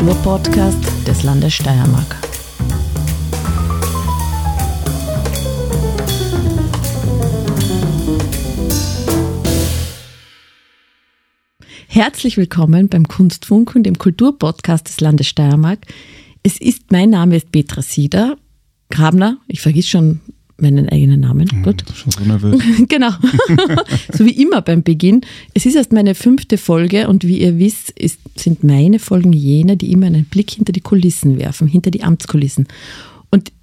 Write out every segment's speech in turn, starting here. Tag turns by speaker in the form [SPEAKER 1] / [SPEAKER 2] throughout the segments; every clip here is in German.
[SPEAKER 1] Kulturpodcast des Landes Steiermark. Herzlich willkommen beim Kunstfunk und dem Kulturpodcast des Landes Steiermark. Es ist, mein Name ist Petra Sieder, Grabner, ich vergiss schon meinen eigenen Namen.
[SPEAKER 2] Mhm,
[SPEAKER 1] Gut.
[SPEAKER 2] Schon so nervös.
[SPEAKER 1] genau. so wie immer beim Beginn. Es ist erst meine fünfte Folge und wie ihr wisst, ist, sind meine Folgen jene, die immer einen Blick hinter die Kulissen werfen, hinter die Amtskulissen.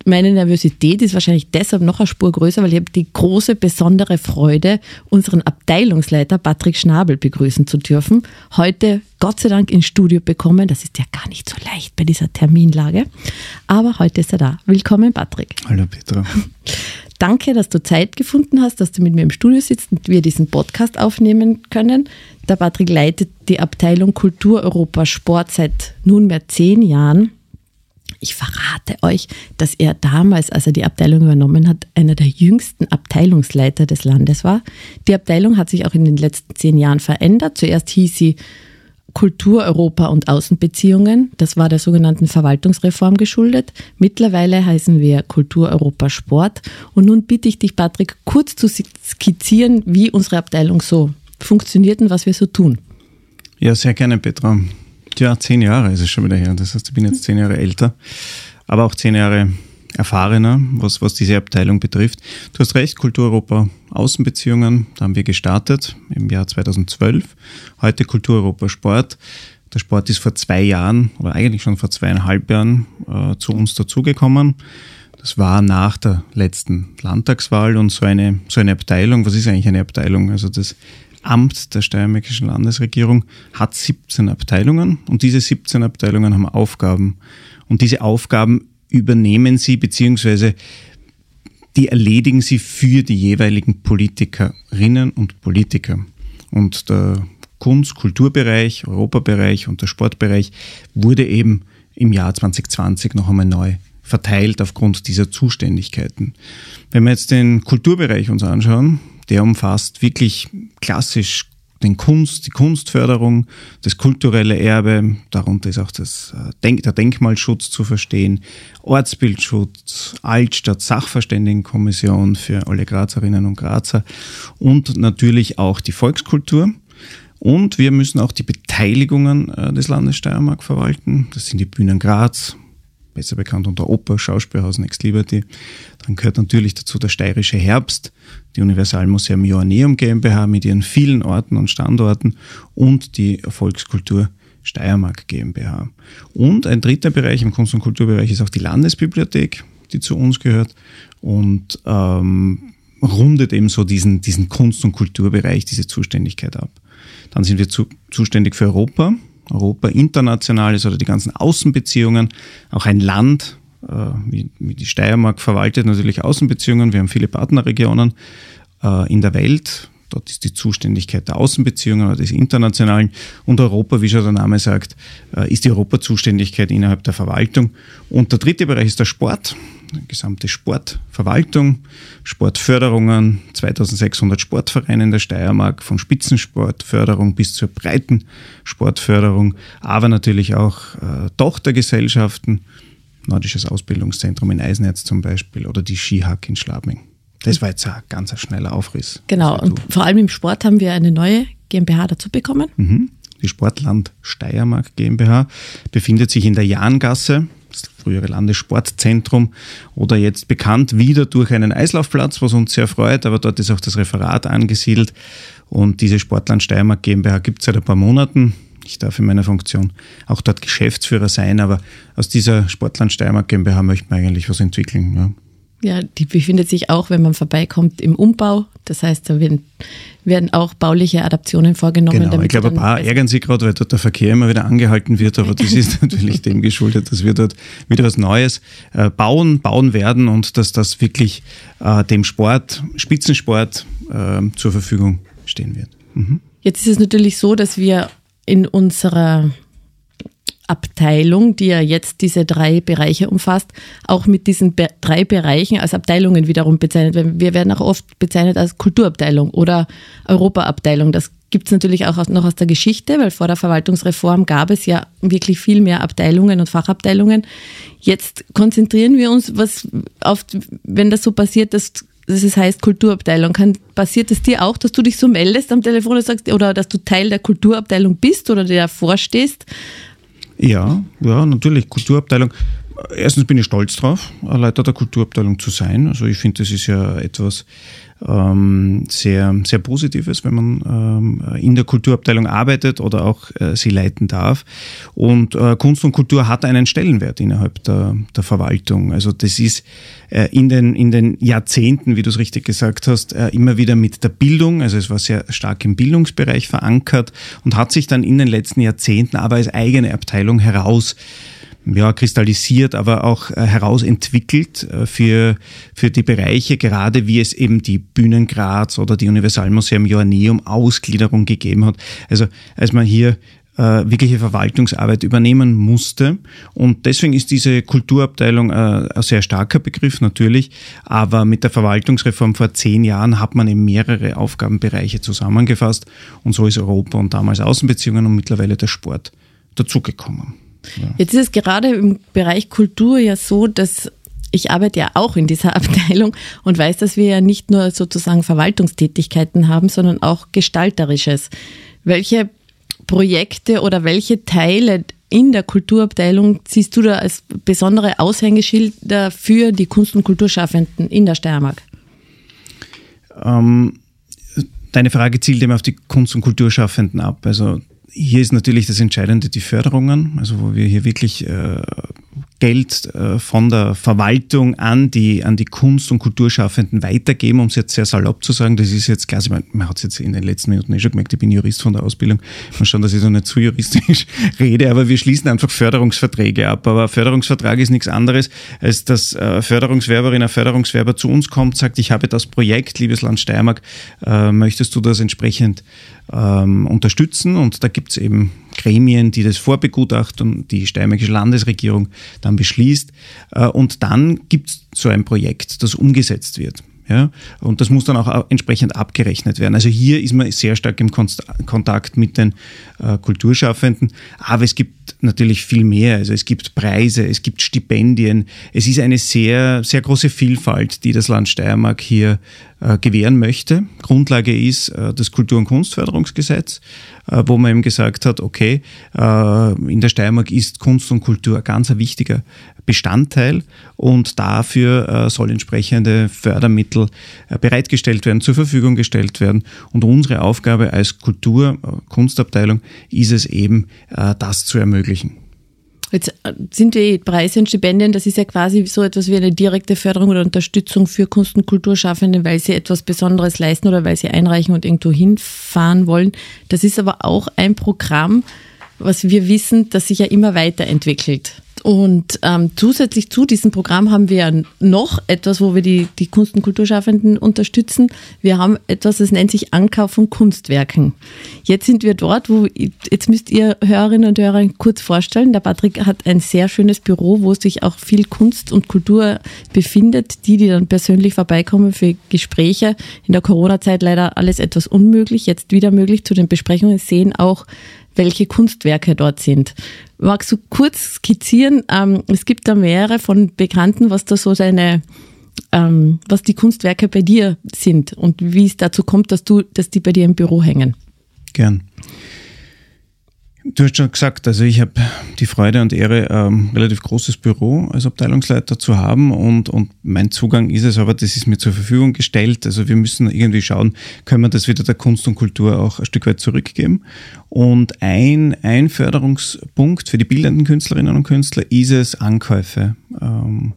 [SPEAKER 1] Meine Nervosität ist wahrscheinlich deshalb noch eine Spur größer, weil ich habe die große, besondere Freude, unseren Abteilungsleiter Patrick Schnabel begrüßen zu dürfen. Heute Gott sei Dank ins Studio bekommen. Das ist ja gar nicht so leicht bei dieser Terminlage. Aber heute ist er da. Willkommen, Patrick.
[SPEAKER 2] Hallo Petra.
[SPEAKER 1] Danke, dass du Zeit gefunden hast, dass du mit mir im Studio sitzt und wir diesen Podcast aufnehmen können. Der Patrick leitet die Abteilung Kultur Europa Sport seit nunmehr zehn Jahren. Ich verrate euch, dass er damals, als er die Abteilung übernommen hat, einer der jüngsten Abteilungsleiter des Landes war. Die Abteilung hat sich auch in den letzten zehn Jahren verändert. Zuerst hieß sie Kultur, Europa und Außenbeziehungen. Das war der sogenannten Verwaltungsreform geschuldet. Mittlerweile heißen wir Kultur, Europa, Sport. Und nun bitte ich dich, Patrick, kurz zu skizzieren, wie unsere Abteilung so funktioniert und was wir so tun.
[SPEAKER 2] Ja, sehr gerne, Petra. Ja, zehn Jahre ist es schon wieder her. Das heißt, ich bin jetzt zehn Jahre älter, aber auch zehn Jahre erfahrener, was, was diese Abteilung betrifft. Du hast recht, Kultur Europa Außenbeziehungen, da haben wir gestartet im Jahr 2012. Heute Kultur Europa Sport. Der Sport ist vor zwei Jahren oder eigentlich schon vor zweieinhalb Jahren äh, zu uns dazugekommen. Das war nach der letzten Landtagswahl und so eine, so eine Abteilung, was ist eigentlich eine Abteilung? Also das Amt der Steiermärkischen Landesregierung hat 17 Abteilungen und diese 17 Abteilungen haben Aufgaben. Und diese Aufgaben übernehmen sie, beziehungsweise die erledigen sie für die jeweiligen Politikerinnen und Politiker. Und der Kunst-, Kulturbereich, Europabereich und der Sportbereich wurde eben im Jahr 2020 noch einmal neu verteilt aufgrund dieser Zuständigkeiten. Wenn wir jetzt den Kulturbereich uns anschauen, der umfasst wirklich klassisch den Kunst, die Kunstförderung, das kulturelle Erbe, darunter ist auch das äh, Denk der Denkmalschutz zu verstehen, Ortsbildschutz, Altstadt, Sachverständigenkommission für alle Grazerinnen und Grazer und natürlich auch die Volkskultur. Und wir müssen auch die Beteiligungen äh, des Landes Steiermark verwalten. Das sind die Bühnen Graz, besser bekannt unter Oper, Schauspielhaus Next Liberty. Dann gehört natürlich dazu der Steirische Herbst, die Universalmuseum Joanneum GmbH mit ihren vielen Orten und Standorten und die Volkskultur Steiermark GmbH. Und ein dritter Bereich im Kunst- und Kulturbereich ist auch die Landesbibliothek, die zu uns gehört und ähm, rundet eben so diesen, diesen Kunst- und Kulturbereich, diese Zuständigkeit ab. Dann sind wir zu, zuständig für Europa, Europa international ist oder die ganzen Außenbeziehungen, auch ein Land, wie, wie die Steiermark verwaltet natürlich Außenbeziehungen. Wir haben viele Partnerregionen äh, in der Welt. Dort ist die Zuständigkeit der Außenbeziehungen oder des Internationalen. Und Europa, wie schon der Name sagt, äh, ist die Europazuständigkeit innerhalb der Verwaltung. Und der dritte Bereich ist der Sport gesamte Sportverwaltung, Sportförderungen, 2600 Sportvereine in der Steiermark, von Spitzensportförderung bis zur breiten Sportförderung, aber natürlich auch äh, Tochtergesellschaften, Nordisches Ausbildungszentrum in Eisenerz zum Beispiel oder die Skihack in Schlabming. Das war jetzt ein ganz schneller Aufriss.
[SPEAKER 1] Genau, und vor allem im Sport haben wir eine neue GmbH dazu bekommen.
[SPEAKER 2] Mhm. Die Sportland Steiermark GmbH befindet sich in der Jahngasse das frühere Landessportzentrum oder jetzt bekannt wieder durch einen Eislaufplatz, was uns sehr freut, aber dort ist auch das Referat angesiedelt und diese Sportland Steiermark GmbH gibt es seit ein paar Monaten. Ich darf in meiner Funktion auch dort Geschäftsführer sein, aber aus dieser Sportland Steiermark GmbH möchten wir eigentlich was entwickeln. Ja.
[SPEAKER 1] Ja, die befindet sich auch, wenn man vorbeikommt, im Umbau. Das heißt, da werden, werden auch bauliche Adaptionen vorgenommen.
[SPEAKER 2] Genau, ich glaube, ein paar ärgern sich gerade, weil dort der Verkehr immer wieder angehalten wird, aber das ist natürlich dem geschuldet, dass wir dort wieder was Neues äh, bauen, bauen werden und dass das wirklich äh, dem Sport, Spitzensport äh, zur Verfügung stehen wird.
[SPEAKER 1] Mhm. Jetzt ist es natürlich so, dass wir in unserer Abteilung, die ja jetzt diese drei Bereiche umfasst, auch mit diesen Be drei Bereichen als Abteilungen wiederum bezeichnet. Wir werden auch oft bezeichnet als Kulturabteilung oder Europaabteilung. Das gibt es natürlich auch noch aus der Geschichte, weil vor der Verwaltungsreform gab es ja wirklich viel mehr Abteilungen und Fachabteilungen. Jetzt konzentrieren wir uns, was auf, wenn das so passiert, dass das heißt Kulturabteilung. Kann, passiert es dir auch, dass du dich so meldest am Telefon und sagst, oder dass du Teil der Kulturabteilung bist oder der vorstehst?
[SPEAKER 2] Ja, ja, natürlich. Kulturabteilung. Erstens bin ich stolz drauf, Leiter der Kulturabteilung zu sein. Also ich finde, das ist ja etwas, ähm, sehr, sehr Positives, wenn man ähm, in der Kulturabteilung arbeitet oder auch äh, sie leiten darf. Und äh, Kunst und Kultur hat einen Stellenwert innerhalb der, der Verwaltung. Also das ist äh, in, den, in den Jahrzehnten, wie du es richtig gesagt hast, äh, immer wieder mit der Bildung, also es war sehr stark im Bildungsbereich verankert und hat sich dann in den letzten Jahrzehnten aber als eigene Abteilung heraus ja, kristallisiert, aber auch äh, herausentwickelt äh, für, für die Bereiche, gerade wie es eben die Bühnen Graz oder die Universalmuseum Joanneum Ausgliederung gegeben hat. Also als man hier äh, wirkliche Verwaltungsarbeit übernehmen musste. Und deswegen ist diese Kulturabteilung äh, ein sehr starker Begriff natürlich. Aber mit der Verwaltungsreform vor zehn Jahren hat man eben mehrere Aufgabenbereiche zusammengefasst. Und so ist Europa und damals Außenbeziehungen und mittlerweile der Sport dazugekommen.
[SPEAKER 1] Jetzt ist es gerade im Bereich Kultur ja so, dass ich arbeite ja auch in dieser Abteilung und weiß, dass wir ja nicht nur sozusagen Verwaltungstätigkeiten haben, sondern auch gestalterisches. Welche Projekte oder welche Teile in der Kulturabteilung siehst du da als besondere Aushängeschilder für die Kunst- und Kulturschaffenden in der Steiermark?
[SPEAKER 2] Ähm, deine Frage zielt eben auf die Kunst- und Kulturschaffenden ab. Also hier ist natürlich das Entscheidende die Förderungen, also wo wir hier wirklich äh, Geld äh, von der Verwaltung an die, an die Kunst- und Kulturschaffenden weitergeben, um es jetzt sehr salopp zu sagen. Das ist jetzt klar, man, man hat es jetzt in den letzten Minuten eh schon gemerkt, ich bin Jurist von der Ausbildung. Man schauen, dass ich so nicht zu juristisch rede, aber wir schließen einfach Förderungsverträge ab. Aber Förderungsvertrag ist nichts anderes, als dass äh, Förderungswerberin, ein Förderungswerber zu uns kommt, sagt, ich habe das Projekt, liebes Land Steiermark, äh, möchtest du das entsprechend ähm, unterstützen? Und da gibt es eben Gremien, die das vorbegutachten, die Steiermarkische Landesregierung dann beschließt. Äh, und dann gibt es so ein Projekt, das umgesetzt wird. Ja, und das muss dann auch entsprechend abgerechnet werden. Also hier ist man sehr stark im Kontakt mit den äh, Kulturschaffenden. Aber es gibt natürlich viel mehr. Also es gibt Preise, es gibt Stipendien. Es ist eine sehr, sehr große Vielfalt, die das Land Steiermark hier äh, gewähren möchte. Grundlage ist äh, das Kultur- und Kunstförderungsgesetz, äh, wo man eben gesagt hat, okay, äh, in der Steiermark ist Kunst und Kultur ein ganz wichtiger Bestandteil und dafür äh, soll entsprechende Fördermittel äh, bereitgestellt werden, zur Verfügung gestellt werden. Und unsere Aufgabe als Kultur, Kunstabteilung ist es eben, das zu ermöglichen.
[SPEAKER 1] Jetzt äh, sind die Preise und Stipendien, das ist ja quasi so etwas wie eine direkte Förderung oder Unterstützung für Kunst- und Kulturschaffende, weil sie etwas Besonderes leisten oder weil sie einreichen und irgendwo hinfahren wollen. Das ist aber auch ein Programm, was wir wissen, das sich ja immer weiterentwickelt. Und ähm, zusätzlich zu diesem Programm haben wir noch etwas, wo wir die, die Kunst- und Kulturschaffenden unterstützen. Wir haben etwas, das nennt sich Ankauf von Kunstwerken. Jetzt sind wir dort, wo, jetzt müsst ihr Hörerinnen und Hörer kurz vorstellen, der Patrick hat ein sehr schönes Büro, wo sich auch viel Kunst und Kultur befindet. Die, die dann persönlich vorbeikommen für Gespräche, in der Corona-Zeit leider alles etwas unmöglich, jetzt wieder möglich zu den Besprechungen, sehen auch welche Kunstwerke dort sind. Magst du kurz skizzieren? Ähm, es gibt da mehrere von Bekannten, was da so deine, ähm, was die Kunstwerke bei dir sind und wie es dazu kommt, dass du, dass die bei dir im Büro hängen.
[SPEAKER 2] Gern. Du hast schon gesagt, also ich habe die Freude und Ehre, ähm, relativ großes Büro als Abteilungsleiter zu haben und, und mein Zugang ist es, aber das ist mir zur Verfügung gestellt. Also wir müssen irgendwie schauen, können wir das wieder der Kunst und Kultur auch ein Stück weit zurückgeben. Und ein, ein Förderungspunkt für die bildenden Künstlerinnen und Künstler ist es, Ankäufe ähm,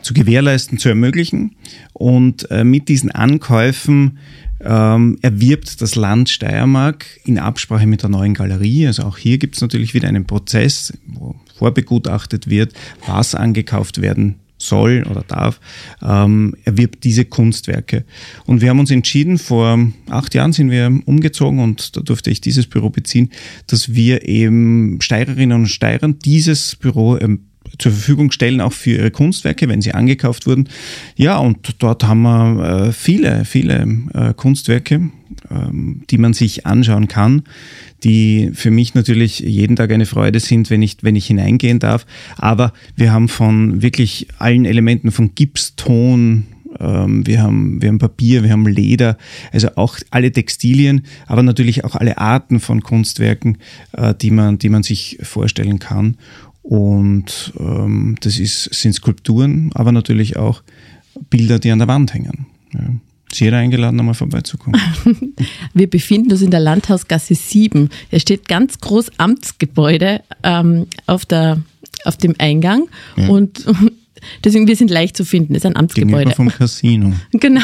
[SPEAKER 2] zu gewährleisten, zu ermöglichen. Und äh, mit diesen Ankäufen ähm, erwirbt das Land Steiermark in Absprache mit der neuen Galerie. Also auch hier gibt es natürlich wieder einen Prozess, wo vorbegutachtet wird, was angekauft werden soll oder darf, ähm, erwirbt diese Kunstwerke. Und wir haben uns entschieden, vor acht Jahren sind wir umgezogen und da durfte ich dieses Büro beziehen, dass wir eben Steirerinnen und Steirern dieses Büro ähm, zur Verfügung stellen, auch für ihre Kunstwerke, wenn sie angekauft wurden. Ja, und dort haben wir äh, viele, viele äh, Kunstwerke ähm, die man sich anschauen kann, die für mich natürlich jeden Tag eine Freude sind, wenn ich, wenn ich hineingehen darf. Aber wir haben von wirklich allen Elementen, von Gips, Ton, ähm, wir haben, wir haben Papier, wir haben Leder, also auch alle Textilien, aber natürlich auch alle Arten von Kunstwerken, äh, die, man, die man sich vorstellen kann. Und ähm, das ist, sind Skulpturen, aber natürlich auch Bilder, die an der Wand hängen. Ja. Ist jeder eingeladen, einmal vorbeizukommen.
[SPEAKER 1] Wir befinden uns in der Landhausgasse 7. Es steht ganz groß Amtsgebäude ähm, auf, der, auf dem Eingang ja. und deswegen wir sind leicht zu finden. Es ist ein Amtsgebäude.
[SPEAKER 2] vom Casino.
[SPEAKER 1] Genau.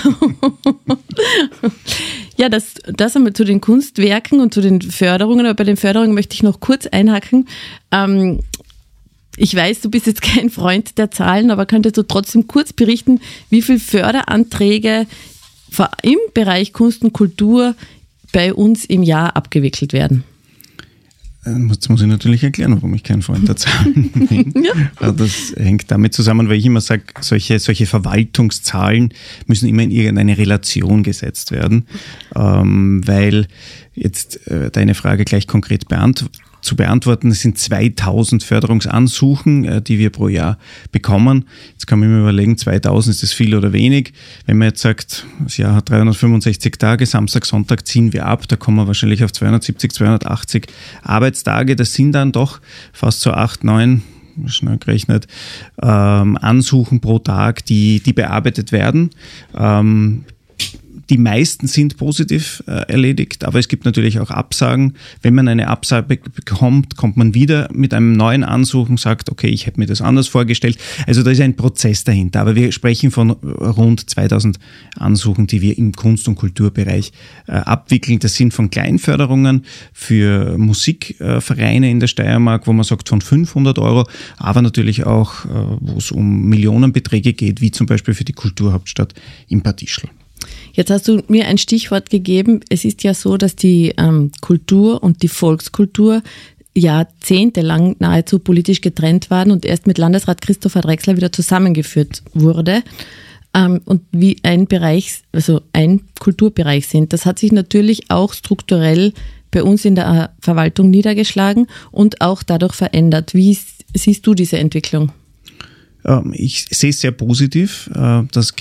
[SPEAKER 1] ja, das, das einmal zu den Kunstwerken und zu den Förderungen. Aber bei den Förderungen möchte ich noch kurz einhaken. Ähm, ich weiß, du bist jetzt kein Freund der Zahlen, aber könntest du trotzdem kurz berichten, wie viele Förderanträge im Bereich Kunst und Kultur bei uns im Jahr abgewickelt werden?
[SPEAKER 2] Jetzt muss ich natürlich erklären, warum ich kein Freund der Zahlen bin. ja. Das hängt damit zusammen, weil ich immer sage, solche, solche Verwaltungszahlen müssen immer in irgendeine Relation gesetzt werden, ähm, weil jetzt äh, deine Frage gleich konkret beantwortet zu beantworten. Es sind 2000 Förderungsansuchen, äh, die wir pro Jahr bekommen. Jetzt kann man immer überlegen, 2000 ist das viel oder wenig. Wenn man jetzt sagt, das Jahr hat 365 Tage, Samstag, Sonntag ziehen wir ab, da kommen wir wahrscheinlich auf 270, 280 Arbeitstage. Das sind dann doch fast so acht, neun schnell gerechnet, ähm, Ansuchen pro Tag, die, die bearbeitet werden. Ähm, die meisten sind positiv äh, erledigt, aber es gibt natürlich auch Absagen. Wenn man eine Absage bekommt, kommt man wieder mit einem neuen Ansuchen, sagt, okay, ich hätte mir das anders vorgestellt. Also da ist ein Prozess dahinter. Aber wir sprechen von rund 2000 Ansuchen, die wir im Kunst- und Kulturbereich äh, abwickeln. Das sind von Kleinförderungen für Musikvereine in der Steiermark, wo man sagt von 500 Euro, aber natürlich auch, äh, wo es um Millionenbeträge geht, wie zum Beispiel für die Kulturhauptstadt im Partischl.
[SPEAKER 1] Jetzt hast du mir ein Stichwort gegeben. Es ist ja so, dass die ähm, Kultur und die Volkskultur jahrzehntelang nahezu politisch getrennt waren und erst mit Landesrat Christopher Drexler wieder zusammengeführt wurde ähm, und wie ein Bereich, also ein Kulturbereich sind. Das hat sich natürlich auch strukturell bei uns in der Verwaltung niedergeschlagen und auch dadurch verändert. Wie siehst du diese Entwicklung?
[SPEAKER 2] Ähm, ich sehe es sehr positiv, äh, dass,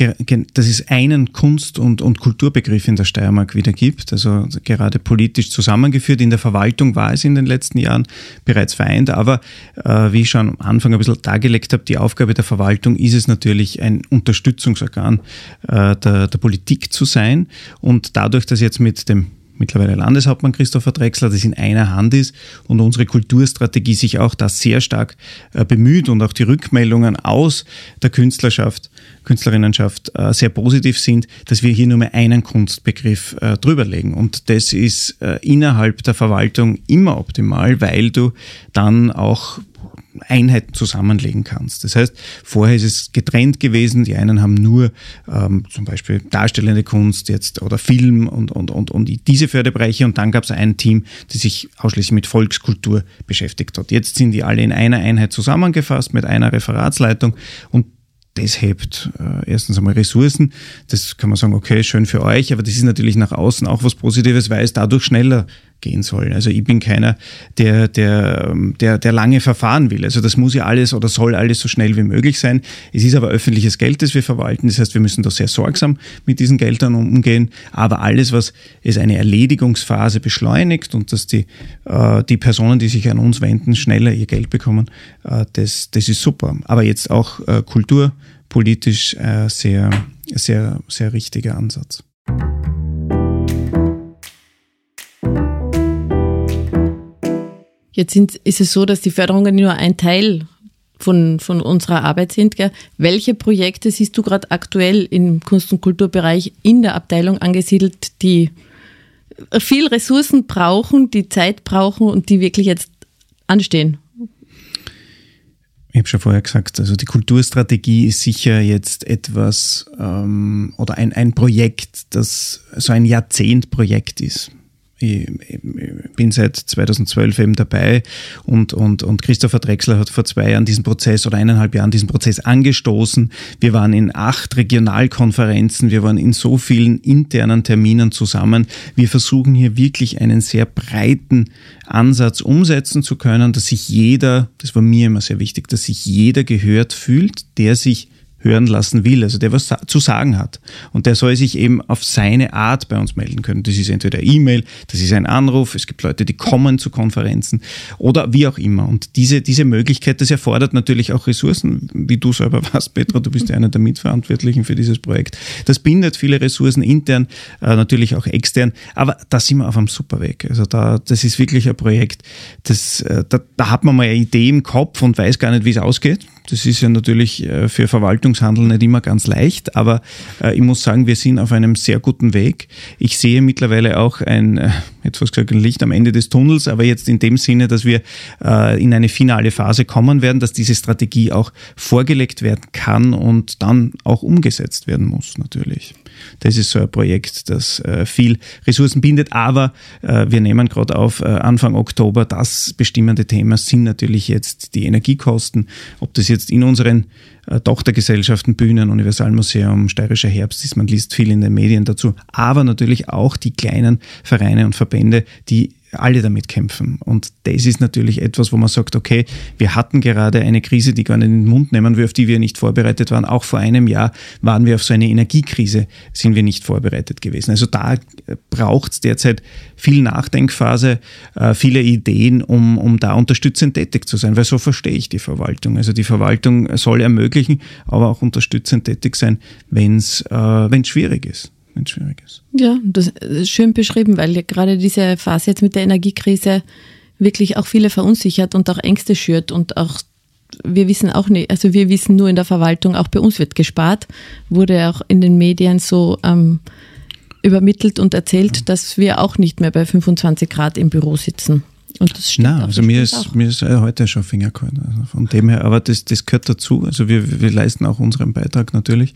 [SPEAKER 2] dass es einen Kunst- und, und Kulturbegriff in der Steiermark wieder gibt, also gerade politisch zusammengeführt. In der Verwaltung war es in den letzten Jahren bereits vereint, aber äh, wie ich schon am Anfang ein bisschen dargelegt habe, die Aufgabe der Verwaltung ist es natürlich, ein Unterstützungsorgan äh, der, der Politik zu sein. Und dadurch, dass jetzt mit dem mittlerweile Landeshauptmann Christopher Drexler, das in einer Hand ist und unsere Kulturstrategie sich auch da sehr stark äh, bemüht und auch die Rückmeldungen aus der Künstlerschaft, Künstlerinnenschaft äh, sehr positiv sind, dass wir hier nur mehr einen Kunstbegriff äh, drüberlegen. Und das ist innerhalb der Verwaltung immer optimal, weil du dann auch Einheiten zusammenlegen kannst. Das heißt, vorher ist es getrennt gewesen. Die einen haben nur ähm, zum Beispiel darstellende Kunst jetzt oder Film und, und, und, und diese Förderbereiche und dann gab es ein Team, das sich ausschließlich mit Volkskultur beschäftigt hat. Jetzt sind die alle in einer Einheit zusammengefasst mit einer Referatsleitung und das hebt äh, erstens einmal Ressourcen. Das kann man sagen, okay, schön für euch, aber das ist natürlich nach außen auch was Positives, weil es dadurch schneller gehen soll. Also ich bin keiner, der, der, der, der lange verfahren will. Also das muss ja alles oder soll alles so schnell wie möglich sein. Es ist aber öffentliches Geld, das wir verwalten. Das heißt, wir müssen da sehr sorgsam mit diesen Geldern umgehen. Aber alles, was es eine Erledigungsphase beschleunigt und dass die, äh, die Personen, die sich an uns wenden, schneller ihr Geld bekommen, äh, das, das ist super. Aber jetzt auch äh, kulturpolitisch äh, sehr, sehr, sehr richtiger Ansatz.
[SPEAKER 1] Jetzt sind, ist es so, dass die Förderungen nur ein Teil von, von unserer Arbeit sind. Gell? Welche Projekte siehst du gerade aktuell im Kunst- und Kulturbereich in der Abteilung angesiedelt, die viel Ressourcen brauchen, die Zeit brauchen und die wirklich jetzt anstehen?
[SPEAKER 2] Ich habe schon vorher gesagt, also die Kulturstrategie ist sicher jetzt etwas ähm, oder ein, ein Projekt, das so ein Jahrzehntprojekt ist ich bin seit 2012 eben dabei und, und, und Christopher Drexler hat vor zwei Jahren diesen Prozess oder eineinhalb Jahren diesen Prozess angestoßen. Wir waren in acht Regionalkonferenzen, wir waren in so vielen internen Terminen zusammen. Wir versuchen hier wirklich einen sehr breiten Ansatz umsetzen zu können, dass sich jeder, das war mir immer sehr wichtig, dass sich jeder gehört fühlt, der sich hören lassen will, also der was zu sagen hat. Und der soll sich eben auf seine Art bei uns melden können. Das ist entweder E-Mail, das ist ein Anruf, es gibt Leute, die kommen zu Konferenzen oder wie auch immer. Und diese, diese Möglichkeit, das erfordert natürlich auch Ressourcen, wie du selber warst, Petra, du bist ja einer der Mitverantwortlichen für dieses Projekt. Das bindet viele Ressourcen intern, äh, natürlich auch extern, aber da sind wir auf einem super Weg. Also da, das ist wirklich ein Projekt, das, äh, da, da hat man mal eine Idee im Kopf und weiß gar nicht, wie es ausgeht. Das ist ja natürlich äh, für Verwaltungshandel nicht immer ganz leicht, aber äh, ich muss sagen, wir sind auf einem sehr guten Weg. Ich sehe mittlerweile auch ein, äh, jetzt was gesagt, ein Licht am Ende des Tunnels, aber jetzt in dem Sinne, dass wir in eine finale Phase kommen werden, dass diese Strategie auch vorgelegt werden kann und dann auch umgesetzt werden muss, natürlich. Das ist so ein Projekt, das viel Ressourcen bindet, aber wir nehmen gerade auf Anfang Oktober. Das bestimmende Thema sind natürlich jetzt die Energiekosten, ob das jetzt in unseren äh, Tochtergesellschaften, Bühnen, Universalmuseum, Steirischer Herbst ist, man liest viel in den Medien dazu, aber natürlich auch die kleinen Vereine und Verbände, die alle damit kämpfen. Und das ist natürlich etwas, wo man sagt, okay, wir hatten gerade eine Krise, die gar nicht in den Mund nehmen wir, auf die wir nicht vorbereitet waren. Auch vor einem Jahr waren wir auf so eine Energiekrise, sind wir nicht vorbereitet gewesen. Also da braucht es derzeit viel Nachdenkphase, äh, viele Ideen, um, um da unterstützend tätig zu sein, weil so verstehe ich die Verwaltung. Also die Verwaltung soll ermöglichen, aber auch unterstützend tätig sein, wenn es äh, schwierig ist wenn es schwierig ist.
[SPEAKER 1] Ja, das ist schön beschrieben, weil gerade diese Phase jetzt mit der Energiekrise wirklich auch viele verunsichert und auch Ängste schürt und auch wir wissen auch nicht, also wir wissen nur in der Verwaltung, auch bei uns wird gespart, wurde auch in den Medien so ähm, übermittelt und erzählt, dass wir auch nicht mehr bei 25 Grad im Büro sitzen.
[SPEAKER 2] Und das stimmt Nein, also mir ist, mir ist heute schon Finger kalt. Also von dem her, aber das, das gehört dazu. Also wir, wir leisten auch unseren Beitrag natürlich.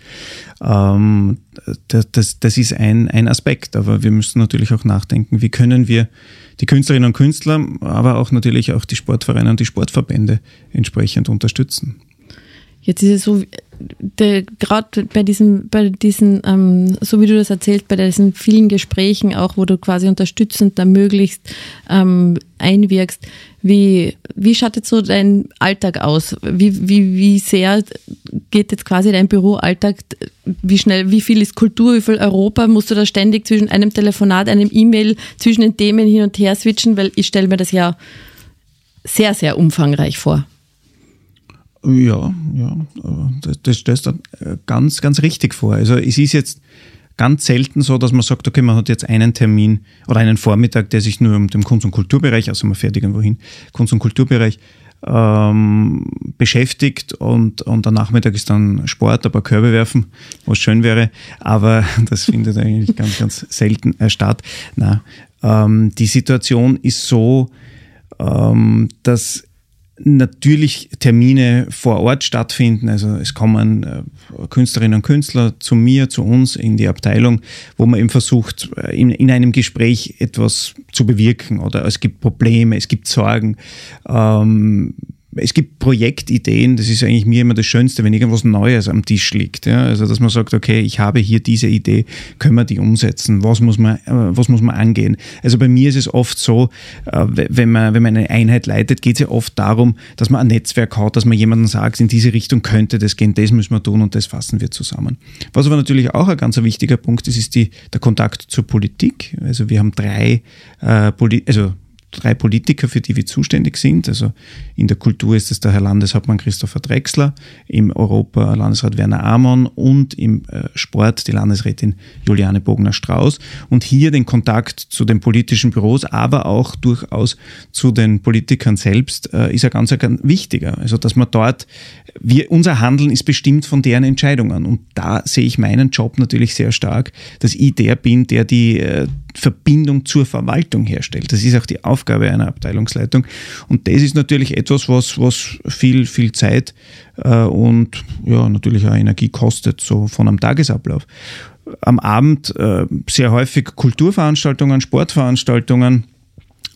[SPEAKER 2] Ähm, das, das, das ist ein, ein Aspekt, aber wir müssen natürlich auch nachdenken, wie können wir die Künstlerinnen und Künstler, aber auch natürlich auch die Sportvereine und die Sportverbände entsprechend unterstützen.
[SPEAKER 1] Jetzt ist es so, gerade bei diesen, bei diesen, ähm, so wie du das erzählst, bei diesen vielen Gesprächen auch, wo du quasi unterstützend ermöglicht ähm, einwirkst, wie, wie schaut jetzt so dein Alltag aus? Wie, wie, wie sehr geht jetzt quasi dein Büroalltag? Wie schnell, wie viel ist Kultur, wie viel Europa? Musst du da ständig zwischen einem Telefonat, einem E-Mail, zwischen den Themen hin und her switchen? Weil ich stelle mir das ja sehr, sehr umfangreich vor.
[SPEAKER 2] Ja, ja, das stellst du äh, ganz, ganz richtig vor. Also es ist jetzt ganz selten so, dass man sagt, okay, man hat jetzt einen Termin oder einen Vormittag, der sich nur um den Kunst- und Kulturbereich, also man fährt irgendwo hin, Kunst- und Kulturbereich ähm, beschäftigt und, und der Nachmittag ist dann Sport, ein paar Körbe werfen, was schön wäre, aber das findet eigentlich ganz, ganz selten äh, statt. Na, ähm, die Situation ist so, ähm, dass natürlich Termine vor Ort stattfinden. Also es kommen äh, Künstlerinnen und Künstler zu mir, zu uns in die Abteilung, wo man eben versucht, äh, in, in einem Gespräch etwas zu bewirken oder es gibt Probleme, es gibt Sorgen. Ähm, es gibt Projektideen, das ist eigentlich mir immer das Schönste, wenn irgendwas Neues am Tisch liegt. Ja? Also, dass man sagt, okay, ich habe hier diese Idee, können wir die umsetzen? Was muss man, äh, was muss man angehen? Also bei mir ist es oft so, äh, wenn man, wenn man eine Einheit leitet, geht es ja oft darum, dass man ein Netzwerk hat, dass man jemandem sagt, in diese Richtung könnte das gehen, das müssen wir tun und das fassen wir zusammen. Was aber natürlich auch ein ganz wichtiger Punkt ist, ist die, der Kontakt zur Politik. Also wir haben drei, äh, also drei Politiker, für die wir zuständig sind. Also in der Kultur ist es der Herr Landeshauptmann Christopher Drexler, im Europa Landesrat Werner Amon und im äh, Sport die Landesrätin Juliane Bogner-Strauß. Und hier den Kontakt zu den politischen Büros, aber auch durchaus zu den Politikern selbst, äh, ist ja ganz, ganz wichtiger. Also dass man dort, wir, unser Handeln ist bestimmt von deren Entscheidungen. Und da sehe ich meinen Job natürlich sehr stark, dass ich der bin, der die äh, Verbindung zur Verwaltung herstellt. Das ist auch die Aufgabe einer Abteilungsleitung. Und das ist natürlich etwas, was, was viel, viel Zeit äh, und ja, natürlich auch Energie kostet, so von einem Tagesablauf. am Abend äh, sehr häufig Kulturveranstaltungen, Sportveranstaltungen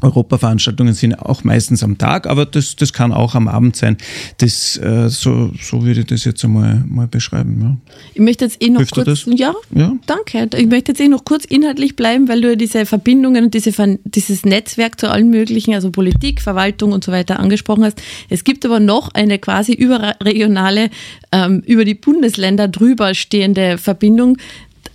[SPEAKER 2] Europaveranstaltungen sind auch meistens am Tag, aber das, das kann auch am Abend sein. Das, äh, so, so würde ich das jetzt einmal mal beschreiben. Ja.
[SPEAKER 1] Ich möchte jetzt eh noch Hilft kurz, ja, ja, danke. Ich möchte jetzt eh noch kurz inhaltlich bleiben, weil du ja diese Verbindungen und diese, dieses Netzwerk zu allen möglichen, also Politik, Verwaltung und so weiter angesprochen hast. Es gibt aber noch eine quasi überregionale, ähm, über die Bundesländer drüber stehende Verbindung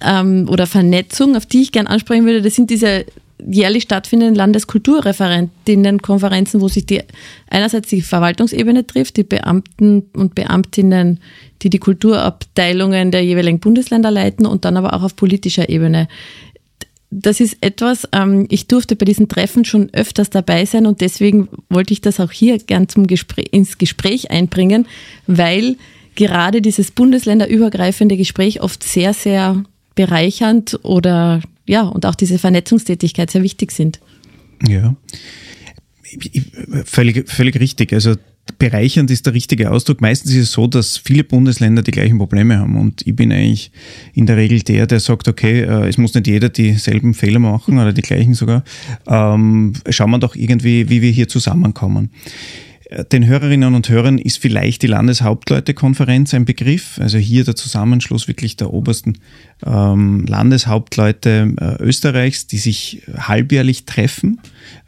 [SPEAKER 1] ähm, oder Vernetzung, auf die ich gerne ansprechen würde. Das sind diese jährlich stattfindenden Landeskulturreferentinnenkonferenzen, wo sich die einerseits die Verwaltungsebene trifft, die Beamten und Beamtinnen, die die Kulturabteilungen der jeweiligen Bundesländer leiten und dann aber auch auf politischer Ebene. Das ist etwas, ähm, ich durfte bei diesen Treffen schon öfters dabei sein und deswegen wollte ich das auch hier gern zum Gespräch, ins Gespräch einbringen, weil gerade dieses bundesländerübergreifende Gespräch oft sehr, sehr bereichernd oder ja, und auch diese Vernetzungstätigkeit sehr wichtig sind.
[SPEAKER 2] Ja, völlig, völlig richtig. Also bereichernd ist der richtige Ausdruck. Meistens ist es so, dass viele Bundesländer die gleichen Probleme haben. Und ich bin eigentlich in der Regel der, der sagt, okay, äh, es muss nicht jeder dieselben Fehler machen oder die gleichen sogar. Ähm, schauen wir doch irgendwie, wie wir hier zusammenkommen. Den Hörerinnen und Hörern ist vielleicht die Landeshauptleutekonferenz ein Begriff, also hier der Zusammenschluss wirklich der obersten ähm, Landeshauptleute äh, Österreichs, die sich halbjährlich treffen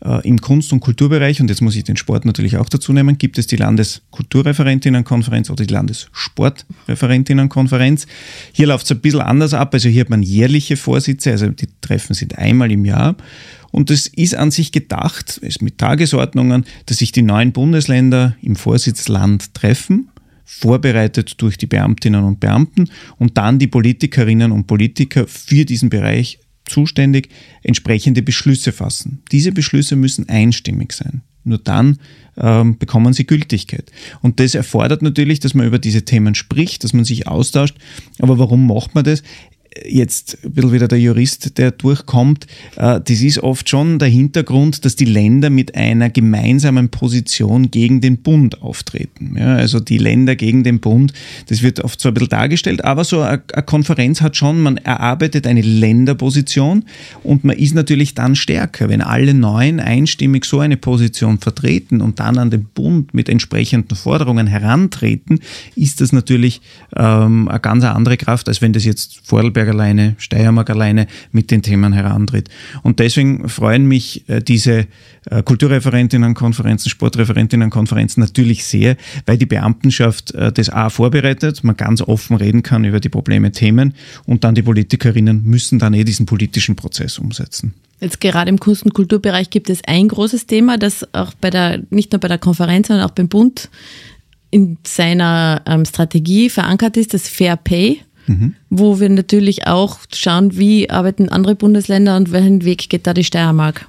[SPEAKER 2] äh, im Kunst- und Kulturbereich. Und jetzt muss ich den Sport natürlich auch dazu nehmen. Gibt es die Landeskulturreferentinnenkonferenz oder die Landessportreferentinnenkonferenz? Hier läuft es ein bisschen anders ab. Also hier hat man jährliche Vorsitze, also die Treffen sind einmal im Jahr. Und es ist an sich gedacht, ist mit Tagesordnungen, dass sich die neuen Bundesländer im Vorsitzland treffen, vorbereitet durch die Beamtinnen und Beamten und dann die Politikerinnen und Politiker für diesen Bereich zuständig entsprechende Beschlüsse fassen. Diese Beschlüsse müssen einstimmig sein. Nur dann ähm, bekommen sie Gültigkeit. Und das erfordert natürlich, dass man über diese Themen spricht, dass man sich austauscht. Aber warum macht man das? Jetzt ein bisschen wieder der Jurist, der durchkommt, äh, das ist oft schon der Hintergrund, dass die Länder mit einer gemeinsamen Position gegen den Bund auftreten. Ja, also die Länder gegen den Bund, das wird oft so ein bisschen dargestellt, aber so eine Konferenz hat schon, man erarbeitet eine Länderposition und man ist natürlich dann stärker, wenn alle neun einstimmig so eine Position vertreten und dann an den Bund mit entsprechenden Forderungen herantreten, ist das natürlich ähm, eine ganz andere Kraft, als wenn das jetzt Vorarlberg Vorarlberg alleine, Steiermark alleine mit den Themen herantritt. Und deswegen freuen mich äh, diese äh, Kulturreferentinnenkonferenzen, Sportreferentinnenkonferenzen natürlich sehr, weil die Beamtenschaft äh, das A vorbereitet, man ganz offen reden kann über die Probleme, Themen und dann die Politikerinnen müssen dann eh diesen politischen Prozess umsetzen.
[SPEAKER 1] Jetzt gerade im Kunst- und Kulturbereich gibt es ein großes Thema, das auch bei der, nicht nur bei der Konferenz, sondern auch beim Bund in seiner ähm, Strategie verankert ist, das Fair Pay mhm. wo wir natürlich auch schauen, wie arbeiten andere Bundesländer und welchen Weg geht da die Steiermark.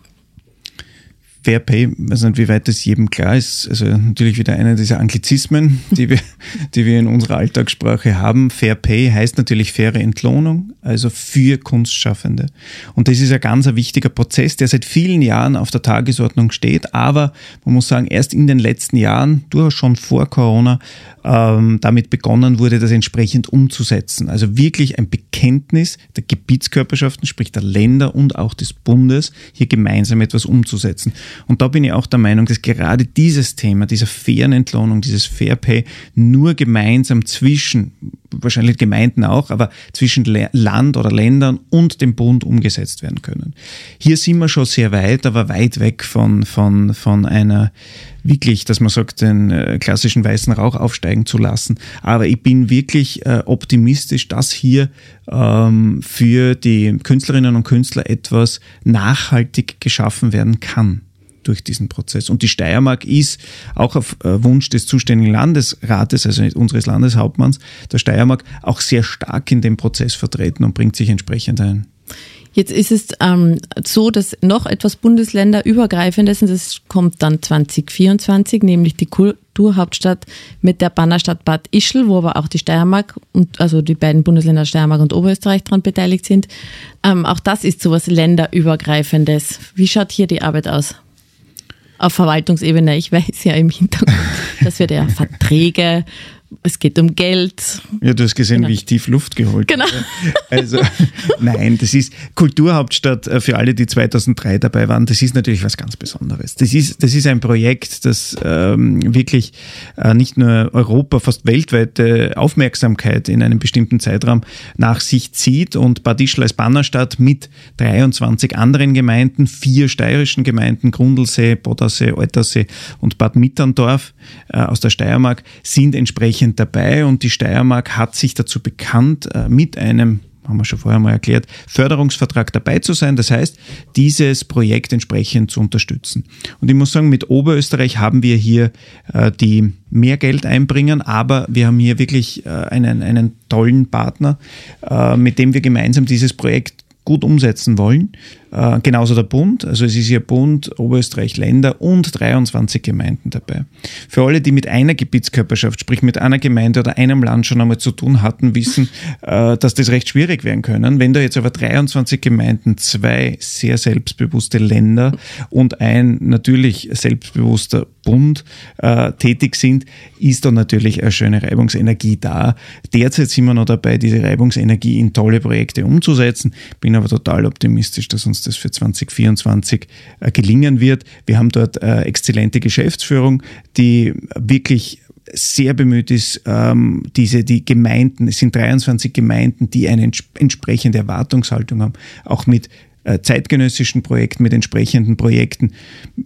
[SPEAKER 2] Fair Pay, weiß nicht, wie weit das jedem klar ist. Also natürlich wieder einer dieser Anglizismen, die wir, die wir in unserer Alltagssprache haben. Fair Pay heißt natürlich faire Entlohnung, also für Kunstschaffende. Und das ist ein ganz wichtiger Prozess, der seit vielen Jahren auf der Tagesordnung steht. Aber man muss sagen, erst in den letzten Jahren, durchaus schon vor Corona, ähm, damit begonnen wurde, das entsprechend umzusetzen. Also wirklich ein Bekenntnis der Gebietskörperschaften, sprich der Länder und auch des Bundes, hier gemeinsam etwas umzusetzen. Und da bin ich auch der Meinung, dass gerade dieses Thema, dieser fairen Entlohnung, dieses Fair Pay nur gemeinsam zwischen, wahrscheinlich Gemeinden auch, aber zwischen Land oder Ländern und dem Bund umgesetzt werden können. Hier sind wir schon sehr weit, aber weit weg von, von, von einer wirklich, dass man sagt, den äh, klassischen weißen Rauch aufsteigen zu lassen. Aber ich bin wirklich äh, optimistisch, dass hier ähm, für die Künstlerinnen und Künstler etwas nachhaltig geschaffen werden kann durch diesen Prozess. Und die Steiermark ist auch auf äh, Wunsch des zuständigen Landesrates, also unseres Landeshauptmanns, der Steiermark, auch sehr stark in dem Prozess vertreten und bringt sich entsprechend ein.
[SPEAKER 1] Jetzt ist es ähm, so, dass noch etwas Bundesländerübergreifendes, und das kommt dann 2024, nämlich die Kulturhauptstadt mit der Bannerstadt Bad Ischl, wo aber auch die Steiermark und also die beiden Bundesländer Steiermark und Oberösterreich daran beteiligt sind. Ähm, auch das ist sowas Länderübergreifendes. Wie schaut hier die Arbeit aus? Auf Verwaltungsebene. Ich weiß ja im Hintergrund, dass wir ja Verträge es geht um Geld.
[SPEAKER 2] Ja, du hast gesehen, genau. wie ich tief Luft geholt
[SPEAKER 1] genau.
[SPEAKER 2] habe. Also, nein, das ist Kulturhauptstadt äh, für alle, die 2003 dabei waren. Das ist natürlich was ganz Besonderes. Das ist, das ist ein Projekt, das ähm, wirklich äh, nicht nur Europa, fast weltweite Aufmerksamkeit in einem bestimmten Zeitraum nach sich zieht und Bad Ischl als Bannerstadt mit 23 anderen Gemeinden, vier steirischen Gemeinden, Grundlsee, Boddersee, Altersee und Bad Mitterndorf äh, aus der Steiermark, sind entsprechend dabei und die Steiermark hat sich dazu bekannt, äh, mit einem haben wir schon vorher mal erklärt, Förderungsvertrag dabei zu sein. Das heißt, dieses Projekt entsprechend zu unterstützen. Und ich muss sagen, mit Oberösterreich haben wir hier äh, die mehr Geld einbringen, aber wir haben hier wirklich äh, einen, einen tollen Partner, mit dem wir gemeinsam dieses Projekt gut umsetzen wollen. Äh, genauso der Bund, also es ist hier Bund, Oberösterreich, Länder und 23 Gemeinden dabei. Für alle, die mit einer Gebietskörperschaft, sprich mit einer Gemeinde oder einem Land schon einmal zu tun hatten, wissen, äh, dass das recht schwierig werden können. Wenn da jetzt aber 23 Gemeinden, zwei sehr selbstbewusste Länder und ein natürlich selbstbewusster Bund äh, tätig sind, ist da natürlich eine schöne Reibungsenergie da. Derzeit sind wir noch dabei, diese Reibungsenergie in tolle Projekte umzusetzen. Bin aber total optimistisch, dass uns das für 2024 äh, gelingen wird. Wir haben dort äh, exzellente Geschäftsführung, die wirklich sehr bemüht ist, ähm, diese, die Gemeinden, es sind 23 Gemeinden, die eine entsprechende Erwartungshaltung haben, auch mit zeitgenössischen Projekten, mit entsprechenden Projekten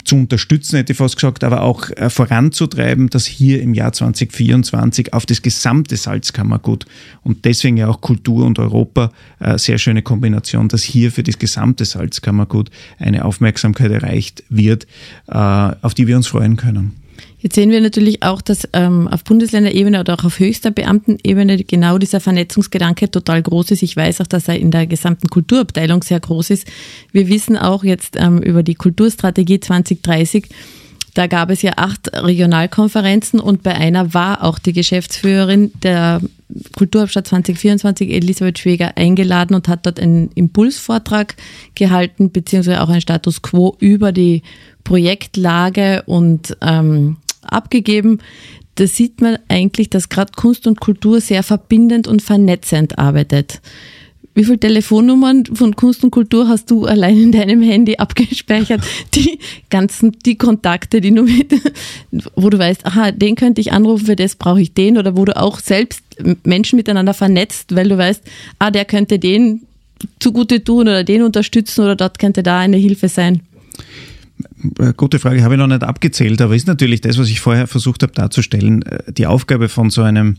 [SPEAKER 2] zu unterstützen, hätte ich fast gesagt, aber auch äh, voranzutreiben, dass hier im Jahr 2024 auf das gesamte Salzkammergut und deswegen ja auch Kultur und Europa äh, sehr schöne Kombination, dass hier für das gesamte Salzkammergut eine Aufmerksamkeit erreicht wird, auf die wir uns freuen können.
[SPEAKER 1] Jetzt sehen wir natürlich auch, dass ähm, auf Bundesländerebene oder auch auf höchster Beamtenebene genau dieser Vernetzungsgedanke total groß ist. Ich weiß auch, dass er in der gesamten Kulturabteilung sehr groß ist. Wir wissen auch jetzt ähm, über die Kulturstrategie 2030, da gab es ja acht Regionalkonferenzen und bei einer war auch die Geschäftsführerin der Kulturhauptstadt 2024, Elisabeth Schweger, eingeladen und hat dort einen Impulsvortrag gehalten, beziehungsweise auch einen Status quo über die Projektlage und ähm, abgegeben. Da sieht man eigentlich, dass gerade Kunst und Kultur sehr verbindend und vernetzend arbeitet. Wie viele Telefonnummern von Kunst und Kultur hast du allein in deinem Handy abgespeichert? Die ganzen, die Kontakte, die du mit, wo du weißt, aha, den könnte ich anrufen, für das brauche ich den, oder wo du auch selbst Menschen miteinander vernetzt, weil du weißt, ah, der könnte den zugute tun oder den unterstützen oder dort könnte da eine Hilfe sein.
[SPEAKER 2] Äh, gute Frage, habe ich noch nicht abgezählt, aber ist natürlich das, was ich vorher versucht habe darzustellen, äh, die Aufgabe von so einem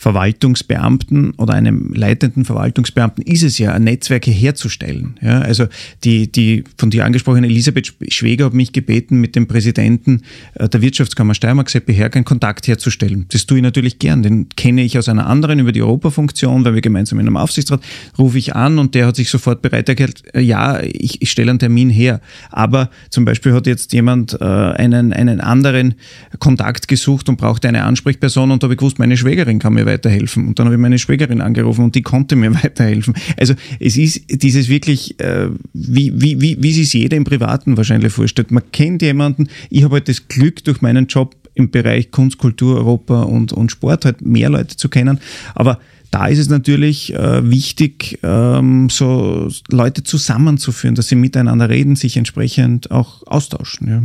[SPEAKER 2] Verwaltungsbeamten oder einem leitenden Verwaltungsbeamten ist es ja, Netzwerke herzustellen. Ja, also die, die von dir angesprochene Elisabeth Schweger hat mich gebeten, mit dem Präsidenten äh, der Wirtschaftskammer Steiermark, Seppi Herg, einen Kontakt herzustellen. Das tue ich natürlich gern. Den kenne ich aus einer anderen über die Europafunktion, weil wir gemeinsam in einem Aufsichtsrat rufe ich an und der hat sich sofort bereit erklärt, äh, ja, ich, ich stelle einen Termin her. Aber zum Beispiel hat jetzt jemand äh, einen, einen anderen Kontakt gesucht und brauchte eine Ansprechperson und da habe ich gewusst, meine Schwägerin kann mir weiterhelfen. Und dann habe ich meine Schwägerin angerufen und die konnte mir weiterhelfen. Also es ist dieses wirklich, äh, wie, wie, wie, wie sich jeder im Privaten wahrscheinlich vorstellt. Man kennt jemanden, ich habe halt das Glück durch meinen Job im Bereich Kunst, Kultur, Europa und, und Sport halt mehr Leute zu kennen. Aber da ist es natürlich äh, wichtig, ähm, so Leute zusammenzuführen, dass sie miteinander reden, sich entsprechend auch austauschen. Ja.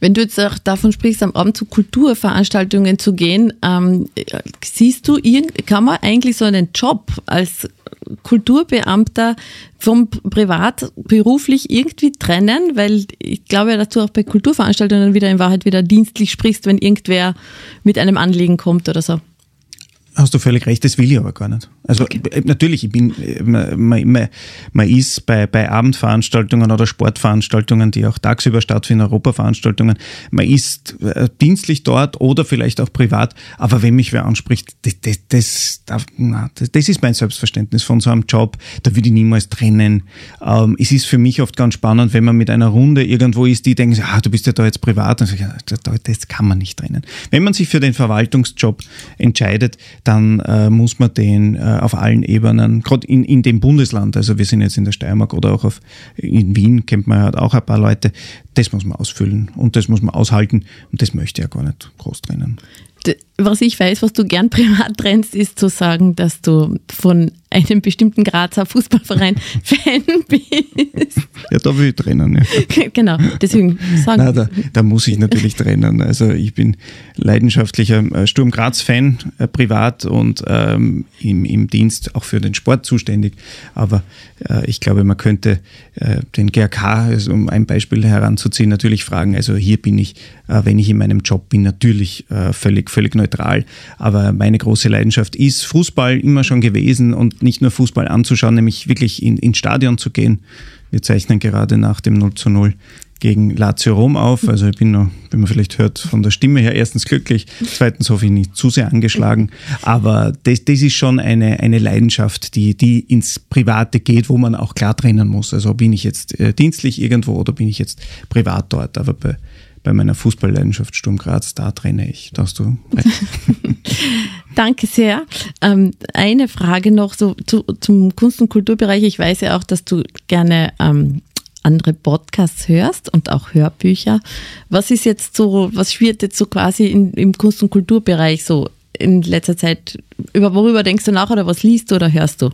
[SPEAKER 1] Wenn du jetzt auch davon sprichst, am Abend zu Kulturveranstaltungen zu gehen, ähm, siehst du, kann man eigentlich so einen Job als Kulturbeamter vom Privat beruflich irgendwie trennen? Weil ich glaube, dass du auch bei Kulturveranstaltungen wieder in Wahrheit wieder dienstlich sprichst, wenn irgendwer mit einem Anliegen kommt oder so.
[SPEAKER 2] Hast du völlig recht, das will ich aber gar nicht. Also okay. Äh, natürlich, ich bin, äh, man, man, man ist bei, bei Abendveranstaltungen oder Sportveranstaltungen, die auch tagsüber stattfinden, Europaveranstaltungen, man ist äh, dienstlich dort oder vielleicht auch privat, aber wenn mich wer anspricht, das, das, das, das ist mein Selbstverständnis von so einem Job, da würde ich niemals trennen. Ähm, es ist für mich oft ganz spannend, wenn man mit einer Runde irgendwo ist, die denken, ah, du bist ja da jetzt privat, und das kann man nicht trennen. Wenn man sich für den Verwaltungsjob entscheidet, dann äh, muss man den äh, auf allen Ebenen, gerade in, in dem Bundesland, also wir sind jetzt in der Steiermark oder auch auf, in Wien, kennt man halt auch ein paar Leute, das muss man ausfüllen und das muss man aushalten und das möchte ja gar nicht groß trennen.
[SPEAKER 1] Was ich weiß, was du gern privat trennst, ist zu sagen, dass du von einem bestimmten Grazer Fußballverein Fan bist.
[SPEAKER 2] Ja, da will ich trennen.
[SPEAKER 1] Ja. Genau, deswegen sagen.
[SPEAKER 2] Nein, da, da, muss ich natürlich trennen. Also ich bin leidenschaftlicher äh, Sturm Graz-Fan, äh, privat und ähm, im, im Dienst auch für den Sport zuständig. Aber äh, ich glaube, man könnte äh, den GRK, also um ein Beispiel heranzuziehen, natürlich fragen. Also hier bin ich, äh, wenn ich in meinem Job bin, natürlich völlig, völlig neutral. Aber meine große Leidenschaft ist Fußball immer schon gewesen und nicht nur Fußball anzuschauen, nämlich wirklich in, ins Stadion zu gehen. Wir zeichnen gerade nach dem 0 zu 0 gegen Lazio Rom auf. Also ich bin noch, wie man vielleicht hört, von der Stimme her erstens glücklich, zweitens hoffe ich nicht zu sehr angeschlagen. Aber das, das ist schon eine, eine Leidenschaft, die, die ins Private geht, wo man auch klar trennen muss. Also bin ich jetzt äh, dienstlich irgendwo oder bin ich jetzt privat dort. Aber bei, bei meiner Fußballleidenschaft Sturm Graz, da trenne ich. Da hast du.
[SPEAKER 1] Danke sehr. Ähm, eine Frage noch so zu, zum Kunst- und Kulturbereich. Ich weiß ja auch, dass du gerne ähm, andere Podcasts hörst und auch Hörbücher. Was ist jetzt so, was schwirrt jetzt so quasi in, im Kunst- und Kulturbereich so in letzter Zeit? Über worüber denkst du nach oder was liest du oder hörst du?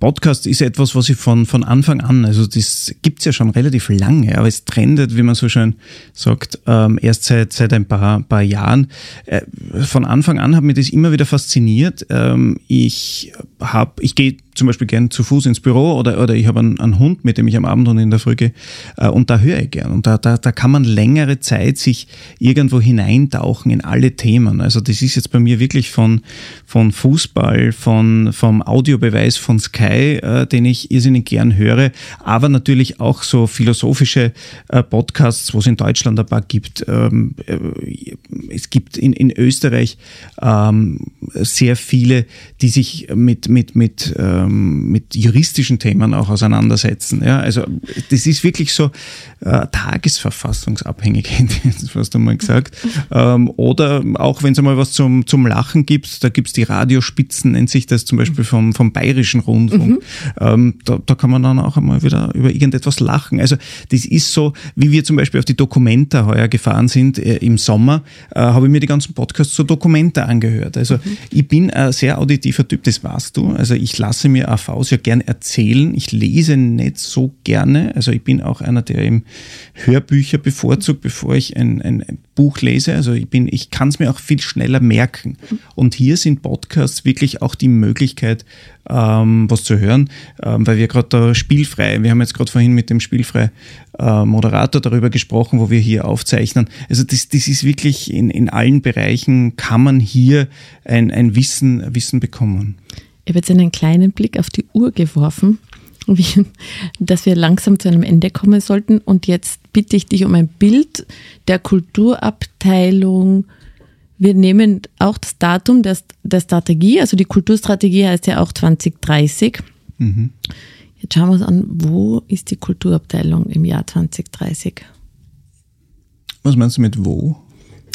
[SPEAKER 2] Podcast ist etwas, was ich von, von Anfang an, also das gibt es ja schon relativ lange, aber es trendet, wie man so schön sagt, ähm, erst seit, seit ein paar, paar Jahren. Äh, von Anfang an hat mich das immer wieder fasziniert. Ähm, ich habe, ich gehe zum Beispiel gern zu Fuß ins Büro oder, oder ich habe einen, einen Hund, mit dem ich am Abend und in der Früh gehe äh, und da höre ich gern. Und da, da, da kann man längere Zeit sich irgendwo hineintauchen in alle Themen. Also das ist jetzt bei mir wirklich von, von Fußball, von, vom Audiobeweis von Sky, äh, den ich irrsinnig gern höre, aber natürlich auch so philosophische äh, Podcasts, wo es in Deutschland ein paar gibt. Ähm, äh, es gibt in, in Österreich ähm, sehr viele, die sich mit, mit, mit äh, ähm, mit juristischen Themen auch auseinandersetzen. Ja, also das ist wirklich so äh, tagesverfassungsabhängig, hast du mal gesagt. Ähm, oder auch wenn es einmal was zum, zum Lachen gibt, da gibt es die Radiospitzen, nennt sich das zum Beispiel vom, vom Bayerischen Rundfunk. Mhm. Ähm, da, da kann man dann auch einmal wieder über irgendetwas lachen. Also das ist so, wie wir zum Beispiel auf die Dokumenta heuer gefahren sind äh, im Sommer, äh, habe ich mir die ganzen Podcasts zur Dokumenta angehört. Also mhm. ich bin ein sehr auditiver Typ, das weißt du. Also ich lasse mir AVs ja gern erzählen. Ich lese nicht so gerne. Also ich bin auch einer, der eben Hörbücher bevorzugt, bevor ich ein, ein Buch lese. Also ich bin, ich kann es mir auch viel schneller merken. Und hier sind Podcasts wirklich auch die Möglichkeit, ähm, was zu hören, ähm, weil wir gerade da spielfrei, wir haben jetzt gerade vorhin mit dem spielfrei äh, Moderator darüber gesprochen, wo wir hier aufzeichnen. Also das, das ist wirklich in, in allen Bereichen kann man hier ein, ein Wissen, Wissen bekommen.
[SPEAKER 1] Ich habe jetzt einen kleinen Blick auf die Uhr geworfen, wie, dass wir langsam zu einem Ende kommen sollten. Und jetzt bitte ich dich um ein Bild der Kulturabteilung. Wir nehmen auch das Datum der, der Strategie, also die Kulturstrategie heißt ja auch 2030. Mhm. Jetzt schauen wir uns an, wo ist die Kulturabteilung im Jahr 2030?
[SPEAKER 2] Was meinst du mit wo?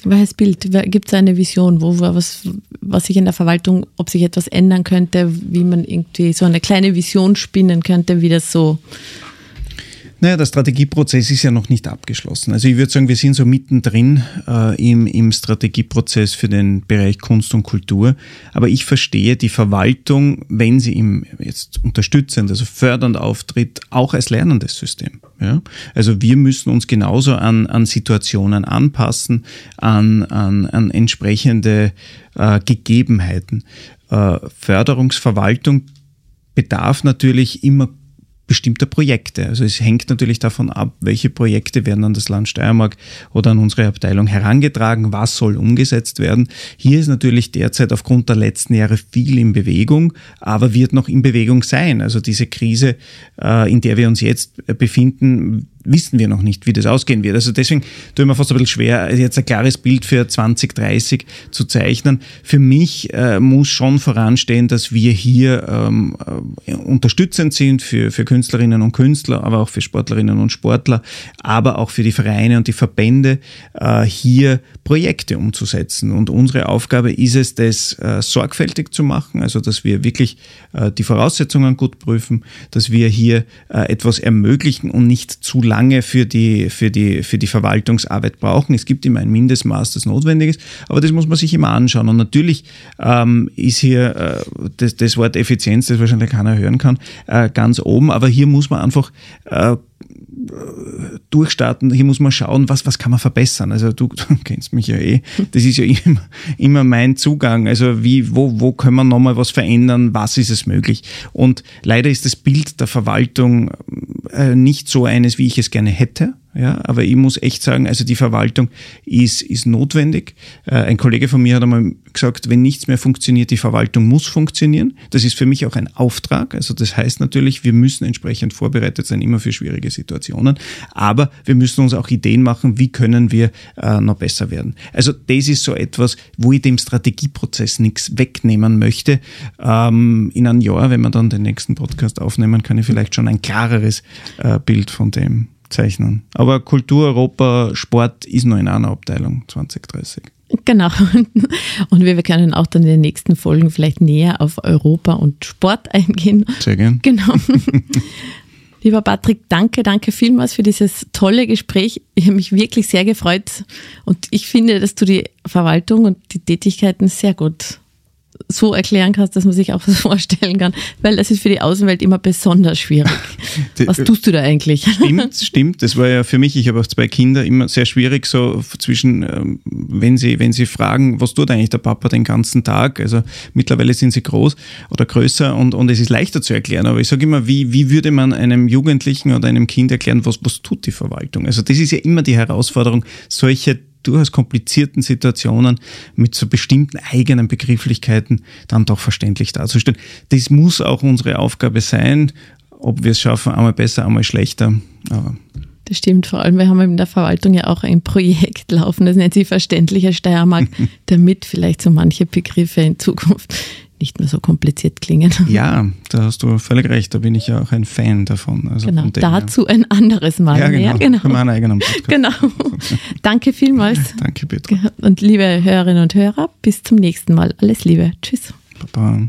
[SPEAKER 1] Welches Bild? Gibt es eine Vision, wo was, was sich in der Verwaltung, ob sich etwas ändern könnte, wie man irgendwie so eine kleine Vision spinnen könnte, wie das so
[SPEAKER 2] naja, der Strategieprozess ist ja noch nicht abgeschlossen. Also ich würde sagen, wir sind so mittendrin äh, im, im Strategieprozess für den Bereich Kunst und Kultur. Aber ich verstehe die Verwaltung, wenn sie im jetzt unterstützend, also fördernd auftritt, auch als lernendes System. Ja? Also wir müssen uns genauso an, an Situationen anpassen, an, an, an entsprechende äh, Gegebenheiten. Äh, Förderungsverwaltung bedarf natürlich immer bestimmter Projekte. Also es hängt natürlich davon ab, welche Projekte werden an das Land Steiermark oder an unsere Abteilung herangetragen, was soll umgesetzt werden. Hier ist natürlich derzeit aufgrund der letzten Jahre viel in Bewegung, aber wird noch in Bewegung sein. Also diese Krise, äh, in der wir uns jetzt befinden, wissen wir noch nicht, wie das ausgehen wird. Also deswegen tue ich mir fast ein bisschen schwer, jetzt ein klares Bild für 2030 zu zeichnen. Für mich äh, muss schon voranstehen, dass wir hier ähm, äh, unterstützend sind für, für Künstlerinnen und Künstler, aber auch für Sportlerinnen und Sportler, aber auch für die Vereine und die Verbände, äh, hier Projekte umzusetzen. Und unsere Aufgabe ist es, das äh, sorgfältig zu machen, also dass wir wirklich äh, die Voraussetzungen gut prüfen, dass wir hier äh, etwas ermöglichen und nicht zu lange lange für die, für, die, für die Verwaltungsarbeit brauchen. Es gibt immer ein Mindestmaß, das notwendig ist, aber das muss man sich immer anschauen. Und natürlich ähm, ist hier äh, das, das Wort Effizienz, das wahrscheinlich keiner hören kann, äh, ganz oben, aber hier muss man einfach äh, durchstarten. Hier muss man schauen, was, was kann man verbessern. Also du, du kennst mich ja eh. Das ist ja immer, immer mein Zugang. Also wie, wo, wo können wir nochmal was verändern? Was ist es möglich? Und leider ist das Bild der Verwaltung äh, nicht so eines, wie ich es gerne hätte. Ja, aber ich muss echt sagen, also die Verwaltung ist, ist notwendig. Äh, ein Kollege von mir hat einmal gesagt, wenn nichts mehr funktioniert, die Verwaltung muss funktionieren. Das ist für mich auch ein Auftrag. Also das heißt natürlich, wir müssen entsprechend vorbereitet sein, immer für schwierige Situationen. Aber wir müssen uns auch Ideen machen, wie können wir äh, noch besser werden. Also das ist so etwas, wo ich dem Strategieprozess nichts wegnehmen möchte. Ähm, in einem Jahr, wenn wir dann den nächsten Podcast aufnehmen, kann ich vielleicht schon ein klareres äh, Bild von dem zeichnen. Aber Kultur, Europa, Sport ist nur in einer Abteilung 2030.
[SPEAKER 1] Genau. Und wir können auch dann in den nächsten Folgen vielleicht näher auf Europa und Sport eingehen.
[SPEAKER 2] Sehr gern.
[SPEAKER 1] Genau. Lieber Patrick, danke, danke vielmals für dieses tolle Gespräch. Ich habe mich wirklich sehr gefreut und ich finde, dass du die Verwaltung und die Tätigkeiten sehr gut so erklären kannst, dass man sich auch was vorstellen kann, weil das ist für die Außenwelt immer besonders schwierig. Was tust du da eigentlich?
[SPEAKER 2] Stimmt, stimmt. Das war ja für mich, ich habe auch zwei Kinder, immer sehr schwierig, so zwischen, ähm, wenn sie, wenn sie fragen, was tut eigentlich der Papa den ganzen Tag? Also mittlerweile sind sie groß oder größer und, und es ist leichter zu erklären. Aber ich sage immer, wie, wie würde man einem Jugendlichen oder einem Kind erklären, was, was tut die Verwaltung? Also das ist ja immer die Herausforderung, solche durchaus komplizierten Situationen mit so bestimmten eigenen Begrifflichkeiten dann doch verständlich darzustellen. Das muss auch unsere Aufgabe sein, ob wir es schaffen, einmal besser, einmal schlechter. Aber
[SPEAKER 1] das stimmt, vor allem, wir haben in der Verwaltung ja auch ein Projekt laufen, das nennt sich Verständlicher Steiermark, damit vielleicht so manche Begriffe in Zukunft nicht mehr so kompliziert klingen.
[SPEAKER 2] Ja, da hast du völlig recht, da bin ich ja auch ein Fan davon.
[SPEAKER 1] Also genau, dazu ein anderes Mal
[SPEAKER 2] ja, genau,
[SPEAKER 1] mehr. Genau,
[SPEAKER 2] genau. meinen eigenen Podcast.
[SPEAKER 1] Genau. Danke vielmals.
[SPEAKER 2] Danke, Petra.
[SPEAKER 1] Und liebe Hörerinnen und Hörer, bis zum nächsten Mal. Alles Liebe. Tschüss.
[SPEAKER 2] Baba.